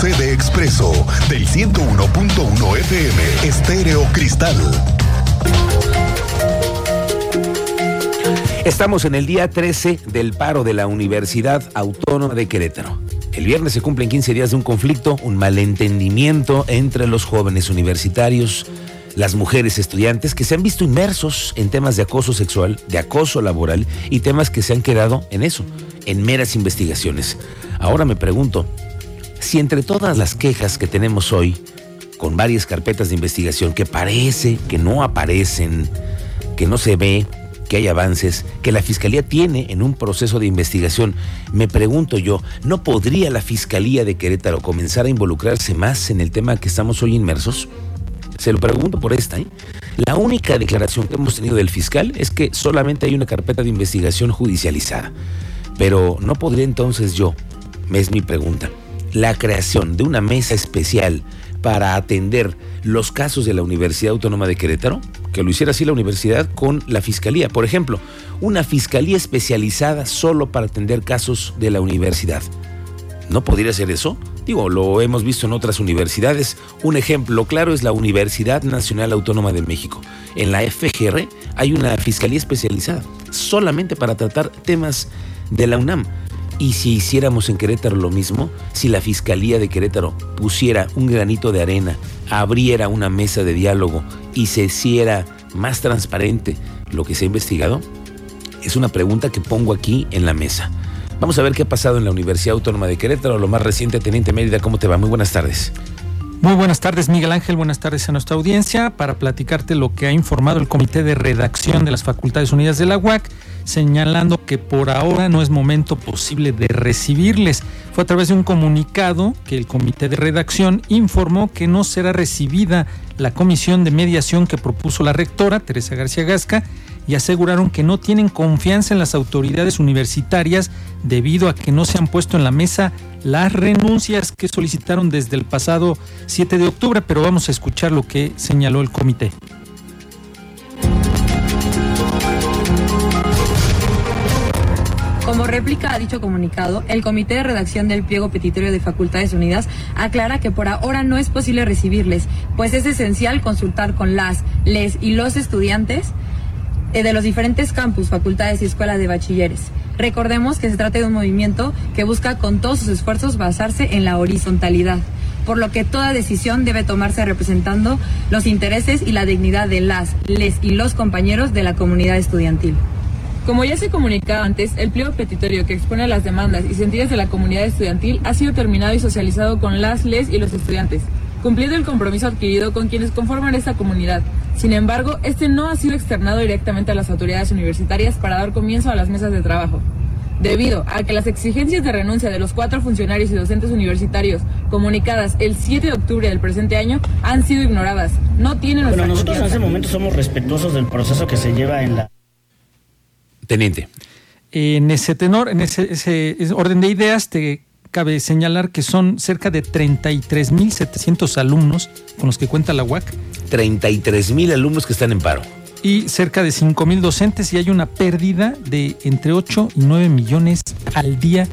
sede expreso del 101.1 FM Estéreo Cristal. Estamos en el día 13 del paro de la Universidad Autónoma de Querétaro. El viernes se cumplen 15 días de un conflicto, un malentendimiento entre los jóvenes universitarios, las mujeres estudiantes que se han visto inmersos en temas de acoso sexual, de acoso laboral y temas que se han quedado en eso, en meras investigaciones. Ahora me pregunto, si entre todas las quejas que tenemos hoy, con varias carpetas de investigación que parece que no aparecen, que no se ve, que hay avances, que la Fiscalía tiene en un proceso de investigación. Me pregunto yo, ¿no podría la Fiscalía de Querétaro comenzar a involucrarse más en el tema que estamos hoy inmersos? Se lo pregunto por esta. ¿eh? La única declaración que hemos tenido del fiscal es que solamente hay una carpeta de investigación judicializada. Pero ¿no podría entonces yo, es mi pregunta, la creación de una mesa especial para atender los casos de la Universidad Autónoma de Querétaro, que lo hiciera así la universidad con la fiscalía. Por ejemplo, una fiscalía especializada solo para atender casos de la universidad. ¿No podría ser eso? Digo, lo hemos visto en otras universidades. Un ejemplo claro es la Universidad Nacional Autónoma de México. En la FGR hay una fiscalía especializada solamente para tratar temas de la UNAM. Y si hiciéramos en Querétaro lo mismo, si la Fiscalía de Querétaro pusiera un granito de arena, abriera una mesa de diálogo y se hiciera más transparente lo que se ha investigado, es una pregunta que pongo aquí en la mesa. Vamos a ver qué ha pasado en la Universidad Autónoma de Querétaro, lo más reciente, Teniente Mérida, ¿cómo te va? Muy buenas tardes. Muy buenas tardes, Miguel Ángel. Buenas tardes a nuestra audiencia para platicarte lo que ha informado el Comité de Redacción de las Facultades Unidas de la UAC señalando que por ahora no es momento posible de recibirles. Fue a través de un comunicado que el comité de redacción informó que no será recibida la comisión de mediación que propuso la rectora, Teresa García Gasca, y aseguraron que no tienen confianza en las autoridades universitarias debido a que no se han puesto en la mesa las renuncias que solicitaron desde el pasado 7 de octubre, pero vamos a escuchar lo que señaló el comité. Como réplica a dicho comunicado, el Comité de Redacción del Pliego Petitorio de Facultades Unidas aclara que por ahora no es posible recibirles, pues es esencial consultar con las, les y los estudiantes eh, de los diferentes campus, facultades y escuelas de bachilleres. Recordemos que se trata de un movimiento que busca con todos sus esfuerzos basarse en la horizontalidad, por lo que toda decisión debe tomarse representando los intereses y la dignidad de las, les y los compañeros de la comunidad estudiantil. Como ya se comunicaba antes, el pliego petitorio que expone las demandas y sentidas de la comunidad estudiantil ha sido terminado y socializado con las, les y los estudiantes, cumpliendo el compromiso adquirido con quienes conforman esta comunidad. Sin embargo, este no ha sido externado directamente a las autoridades universitarias para dar comienzo a las mesas de trabajo. Debido a que las exigencias de renuncia de los cuatro funcionarios y docentes universitarios comunicadas el 7 de octubre del presente año han sido ignoradas, no tienen Bueno, nosotros en este momento somos respetuosos del proceso que se lleva en la Teniente. En ese tenor, en ese, orden de ideas, te cabe señalar que son cerca de 33.700 alumnos con los que cuenta la UAC. 33.000 alumnos que están en paro. Y cerca de 5.000 docentes y hay una pérdida de entre 8 y 9 millones al día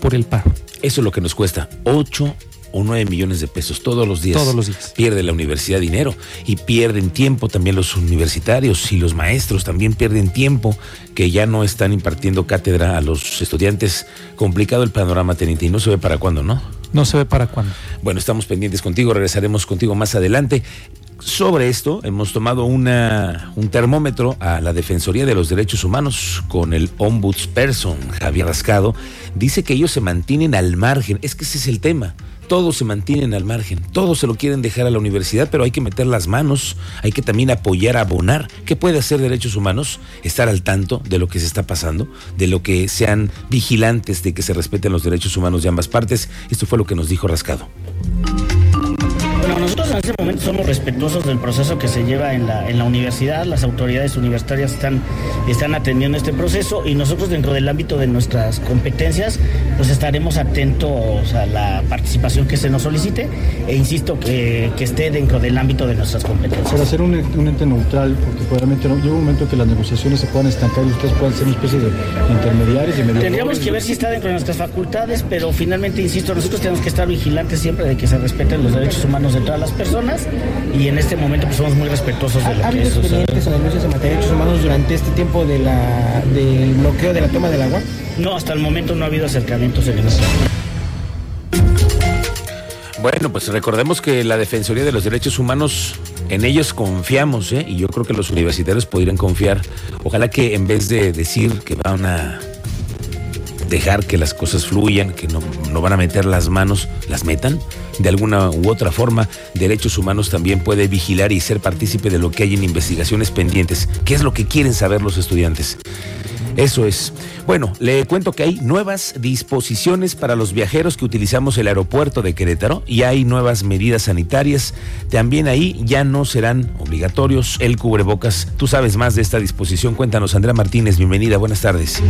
por el paro. Eso es lo que nos cuesta. 8 o 9 millones de pesos todos los días. Todos los días. Pierde la universidad dinero y pierden tiempo también los universitarios y los maestros también pierden tiempo que ya no están impartiendo cátedra a los estudiantes. Complicado el panorama, teniente, y no se ve para cuándo, ¿no? No se ve para cuándo. Bueno, estamos pendientes contigo, regresaremos contigo más adelante. Sobre esto hemos tomado una, un termómetro a la Defensoría de los Derechos Humanos con el ombudsperson Javier Rascado. Dice que ellos se mantienen al margen. Es que ese es el tema todos se mantienen al margen, todos se lo quieren dejar a la universidad, pero hay que meter las manos, hay que también apoyar, abonar. ¿Qué puede hacer derechos humanos? Estar al tanto de lo que se está pasando, de lo que sean vigilantes de que se respeten los derechos humanos de ambas partes. Esto fue lo que nos dijo Rascado. En este momento somos respetuosos del proceso que se lleva en la, en la universidad, las autoridades universitarias están, están atendiendo este proceso y nosotros dentro del ámbito de nuestras competencias pues estaremos atentos a la participación que se nos solicite e insisto que, que esté dentro del ámbito de nuestras competencias. Para ser un, un ente neutral, porque probablemente no, llega un momento que las negociaciones se puedan estancar y ustedes puedan ser una especie de intermediarios y mediadores. Tendríamos que ver si está dentro de nuestras facultades, pero finalmente, insisto, nosotros tenemos que estar vigilantes siempre de que se respeten los derechos humanos de todas las personas y en este momento pues, somos muy respetuosos de lo ¿Ha que habido es. o sea, expedientes o denuncias en materia de derechos humanos durante este tiempo de la, del bloqueo de la toma del agua? no, hasta el momento no ha habido acercamientos en eso. Bueno, pues recordemos que la Defensoría de los Derechos Humanos, en ellos confiamos, ¿eh? y yo creo que los universitarios podrían confiar. Ojalá que en vez de decir que van a dejar que las cosas fluyan, que no, no van a meter las manos, las metan. De alguna u otra forma, Derechos Humanos también puede vigilar y ser partícipe de lo que hay en investigaciones pendientes. ¿Qué es lo que quieren saber los estudiantes? Eso es. Bueno, le cuento que hay nuevas disposiciones para los viajeros que utilizamos el aeropuerto de Querétaro y hay nuevas medidas sanitarias. También ahí ya no serán obligatorios el cubrebocas. Tú sabes más de esta disposición. Cuéntanos, Andrea Martínez. Bienvenida. Buenas tardes.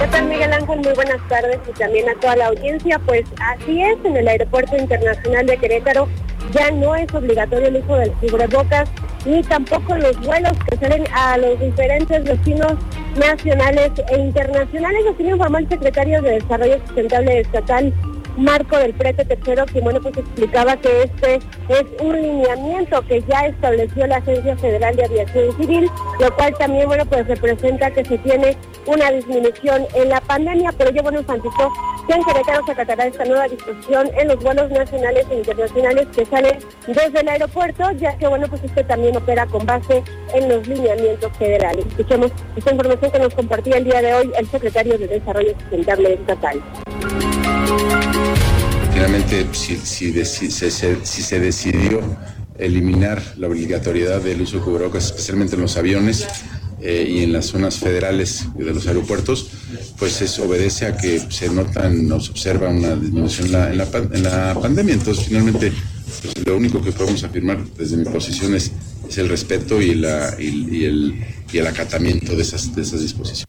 ¿Qué tal, Miguel Ángel? Muy buenas tardes y también a toda la audiencia. Pues así es, en el Aeropuerto Internacional de Querétaro ya no es obligatorio el uso del cubrebocas ni tampoco los vuelos que salen a los diferentes destinos nacionales e internacionales. Así lo informó el secretario de Desarrollo Sustentable Estatal, Marco del Prete Tercero, que bueno, pues explicaba que este es un lineamiento que ya estableció la Agencia Federal de Aviación Civil, lo cual también, bueno, pues representa que se tiene una disminución en la pandemia, pero yo, bueno, enfatizó que en Querétaro se acatará esta nueva disposición en los vuelos nacionales e internacionales que salen desde el aeropuerto, ya que, bueno, pues este también opera con base en los lineamientos federales. Escuchemos esta información que nos compartía el día de hoy el secretario de Desarrollo Sustentable Estatal. Finalmente, si, se, decidió eliminar la obligatoriedad del uso de cubrebocas, especialmente en los aviones eh, y en las zonas federales de los aeropuertos, pues eso obedece a que se notan, se observa una disminución en la, pandemia. Entonces, finalmente, pues, lo único que podemos afirmar desde mi posición es, es el respeto y, el, acatamiento de esas disposiciones.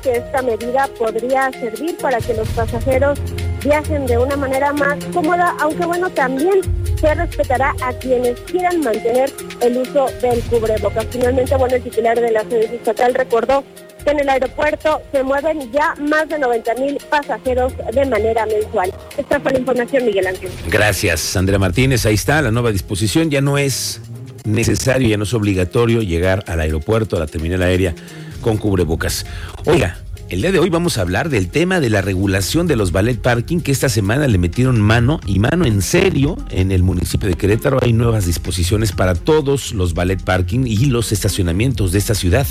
Que esta medida podría servir para que los pasajeros viajen de una manera más cómoda, aunque bueno, también se respetará a quienes quieran mantener el uso del cubrebocas. Finalmente, bueno, el titular de la sede estatal recordó que en el aeropuerto se mueven ya más de 90 mil pasajeros de manera mensual. Esta fue la información, Miguel Ángel. Gracias, Andrea Martínez. Ahí está la nueva disposición. Ya no es necesario, ya no es obligatorio llegar al aeropuerto, a la terminal aérea con cubrebocas. Oiga, el día de hoy vamos a hablar del tema de la regulación de los ballet parking que esta semana le metieron mano y mano en serio en el municipio de Querétaro. Hay nuevas disposiciones para todos los ballet parking y los estacionamientos de esta ciudad.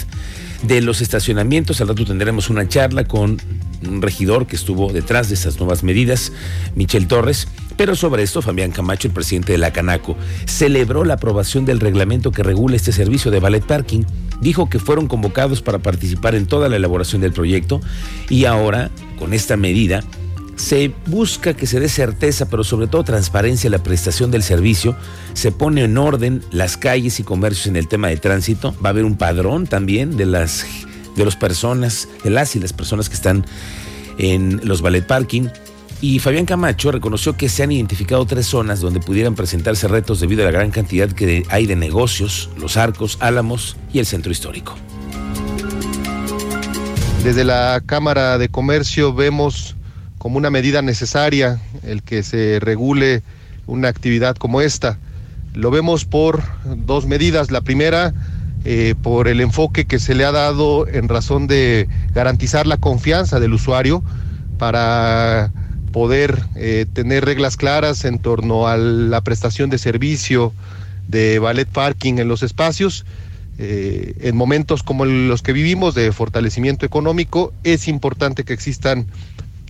De los estacionamientos, al rato tendremos una charla con un regidor que estuvo detrás de estas nuevas medidas, Michel Torres. Pero sobre esto, Fabián Camacho, el presidente de la Canaco, celebró la aprobación del reglamento que regula este servicio de ballet parking. Dijo que fueron convocados para participar en toda la elaboración del proyecto y ahora, con esta medida, se busca que se dé certeza, pero sobre todo transparencia en la prestación del servicio. Se pone en orden las calles y comercios en el tema de tránsito. Va a haber un padrón también de las de las personas, de las y las personas que están en los ballet parking. Y Fabián Camacho reconoció que se han identificado tres zonas donde pudieran presentarse retos debido a la gran cantidad que hay de negocios, los arcos, álamos y el centro histórico. Desde la Cámara de Comercio vemos como una medida necesaria el que se regule una actividad como esta. Lo vemos por dos medidas. La primera, eh, por el enfoque que se le ha dado en razón de garantizar la confianza del usuario para poder eh, tener reglas claras en torno a la prestación de servicio de ballet parking en los espacios. Eh, en momentos como los que vivimos de fortalecimiento económico, es importante que existan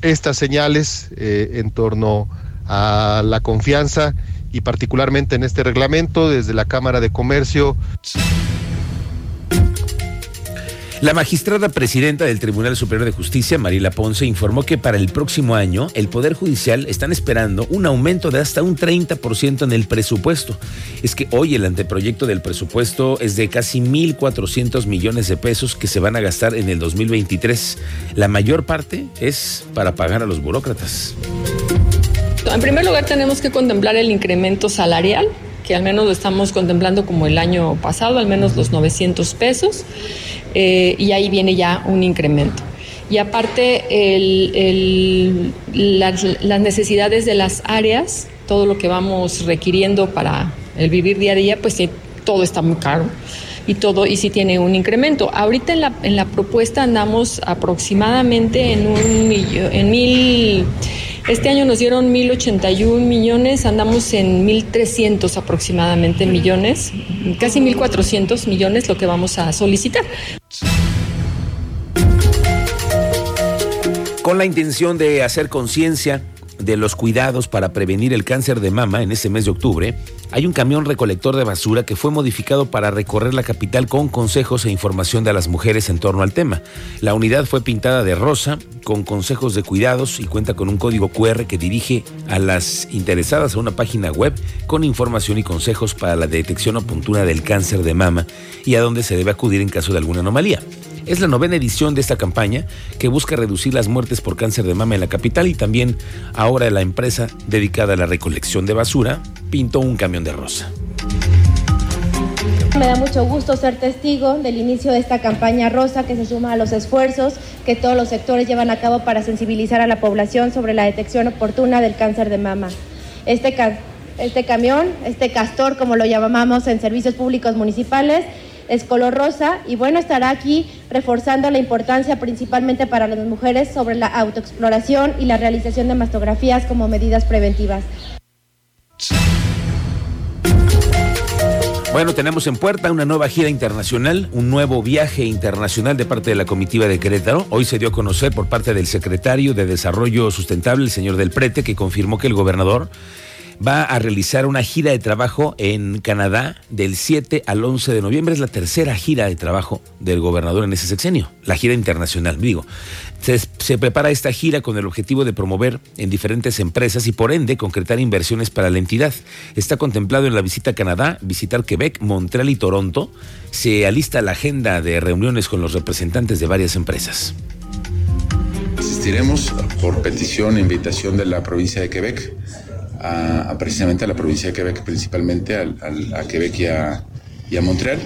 estas señales eh, en torno a la confianza y particularmente en este reglamento desde la Cámara de Comercio. La magistrada presidenta del Tribunal Superior de Justicia, Marila Ponce, informó que para el próximo año el Poder Judicial están esperando un aumento de hasta un 30% en el presupuesto. Es que hoy el anteproyecto del presupuesto es de casi 1.400 millones de pesos que se van a gastar en el 2023. La mayor parte es para pagar a los burócratas. En primer lugar, tenemos que contemplar el incremento salarial que al menos lo estamos contemplando como el año pasado, al menos los 900 pesos. Eh, y ahí viene ya un incremento. Y aparte, las, necesidades de las áreas, todo lo que vamos requiriendo para el vivir día a día, pues todo está muy caro y todo, y sí tiene un incremento. Ahorita en la, en la propuesta andamos aproximadamente en un millón, en mil, este año nos dieron 1.081 millones, andamos en 1.300 aproximadamente millones, casi 1.400 millones lo que vamos a solicitar. Con la intención de hacer conciencia de los cuidados para prevenir el cáncer de mama en este mes de octubre, hay un camión recolector de basura que fue modificado para recorrer la capital con consejos e información de las mujeres en torno al tema. La unidad fue pintada de rosa, con consejos de cuidados y cuenta con un código QR que dirige a las interesadas a una página web con información y consejos para la detección oportuna del cáncer de mama y a dónde se debe acudir en caso de alguna anomalía. Es la novena edición de esta campaña que busca reducir las muertes por cáncer de mama en la capital y también ahora la empresa dedicada a la recolección de basura pintó un camión de rosa. Me da mucho gusto ser testigo del inicio de esta campaña rosa que se suma a los esfuerzos que todos los sectores llevan a cabo para sensibilizar a la población sobre la detección oportuna del cáncer de mama. Este, este camión, este castor como lo llamamos en servicios públicos municipales, es color rosa y bueno, estará aquí reforzando la importancia principalmente para las mujeres sobre la autoexploración y la realización de mastografías como medidas preventivas. Bueno, tenemos en puerta una nueva gira internacional, un nuevo viaje internacional de parte de la comitiva de Querétaro. Hoy se dio a conocer por parte del secretario de Desarrollo Sustentable, el señor Del Prete, que confirmó que el gobernador va a realizar una gira de trabajo en Canadá del 7 al 11 de noviembre. Es la tercera gira de trabajo del gobernador en ese sexenio, la gira internacional, digo. Se, prepara esta gira con el objetivo de promover en diferentes empresas y por ende concretar inversiones para la entidad. Está contemplado en la visita a Canadá, visitar Quebec, Montreal y Toronto. Se alista la agenda de reuniones con los representantes de varias empresas. Asistiremos por petición e invitación de la provincia de Quebec a, precisamente a la provincia de Quebec, principalmente a, Quebec y a, Montreal.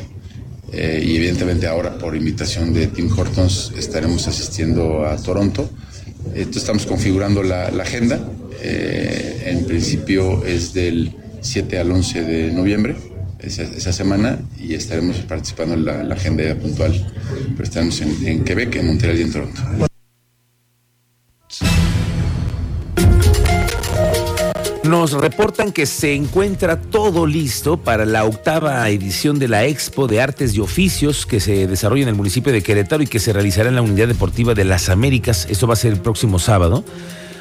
Eh, y evidentemente ahora por invitación de Tim Hortons estaremos asistiendo a Toronto. Estamos configurando la, agenda. Eh, en principio es del 7 al 11 de noviembre, esa, semana, y estaremos participando en la, agenda puntual. Pero estaremos en Quebec, en Montreal y en Toronto. Nos reportan que se encuentra todo listo para la octava edición de la Expo de Artes y Oficios que se desarrolla en el municipio de Querétaro y que se realizará en la Unidad Deportiva de las Américas. Esto va a ser el próximo sábado.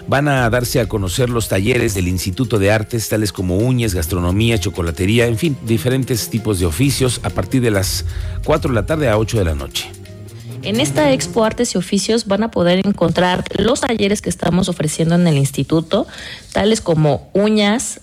Van a darse a conocer los talleres del Instituto de Artes, tales como uñas, gastronomía, chocolatería, en fin, diferentes tipos de oficios a partir de las 4 de la tarde a 8 de la noche. En esta Expo Artes y Oficios van a poder encontrar los talleres que estamos ofreciendo en el instituto, tales como uñas,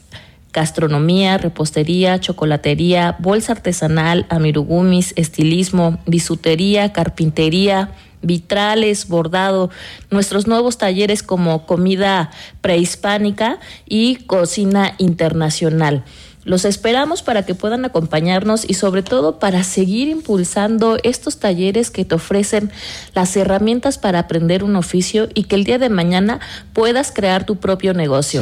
gastronomía, repostería, chocolatería, bolsa artesanal, amirugumis, estilismo, bisutería, carpintería, vitrales, bordado, nuestros nuevos talleres como comida prehispánica y cocina internacional. Los esperamos para que puedan acompañarnos y sobre todo para seguir impulsando estos talleres que te ofrecen las herramientas para aprender un oficio y que el día de mañana puedas crear tu propio negocio.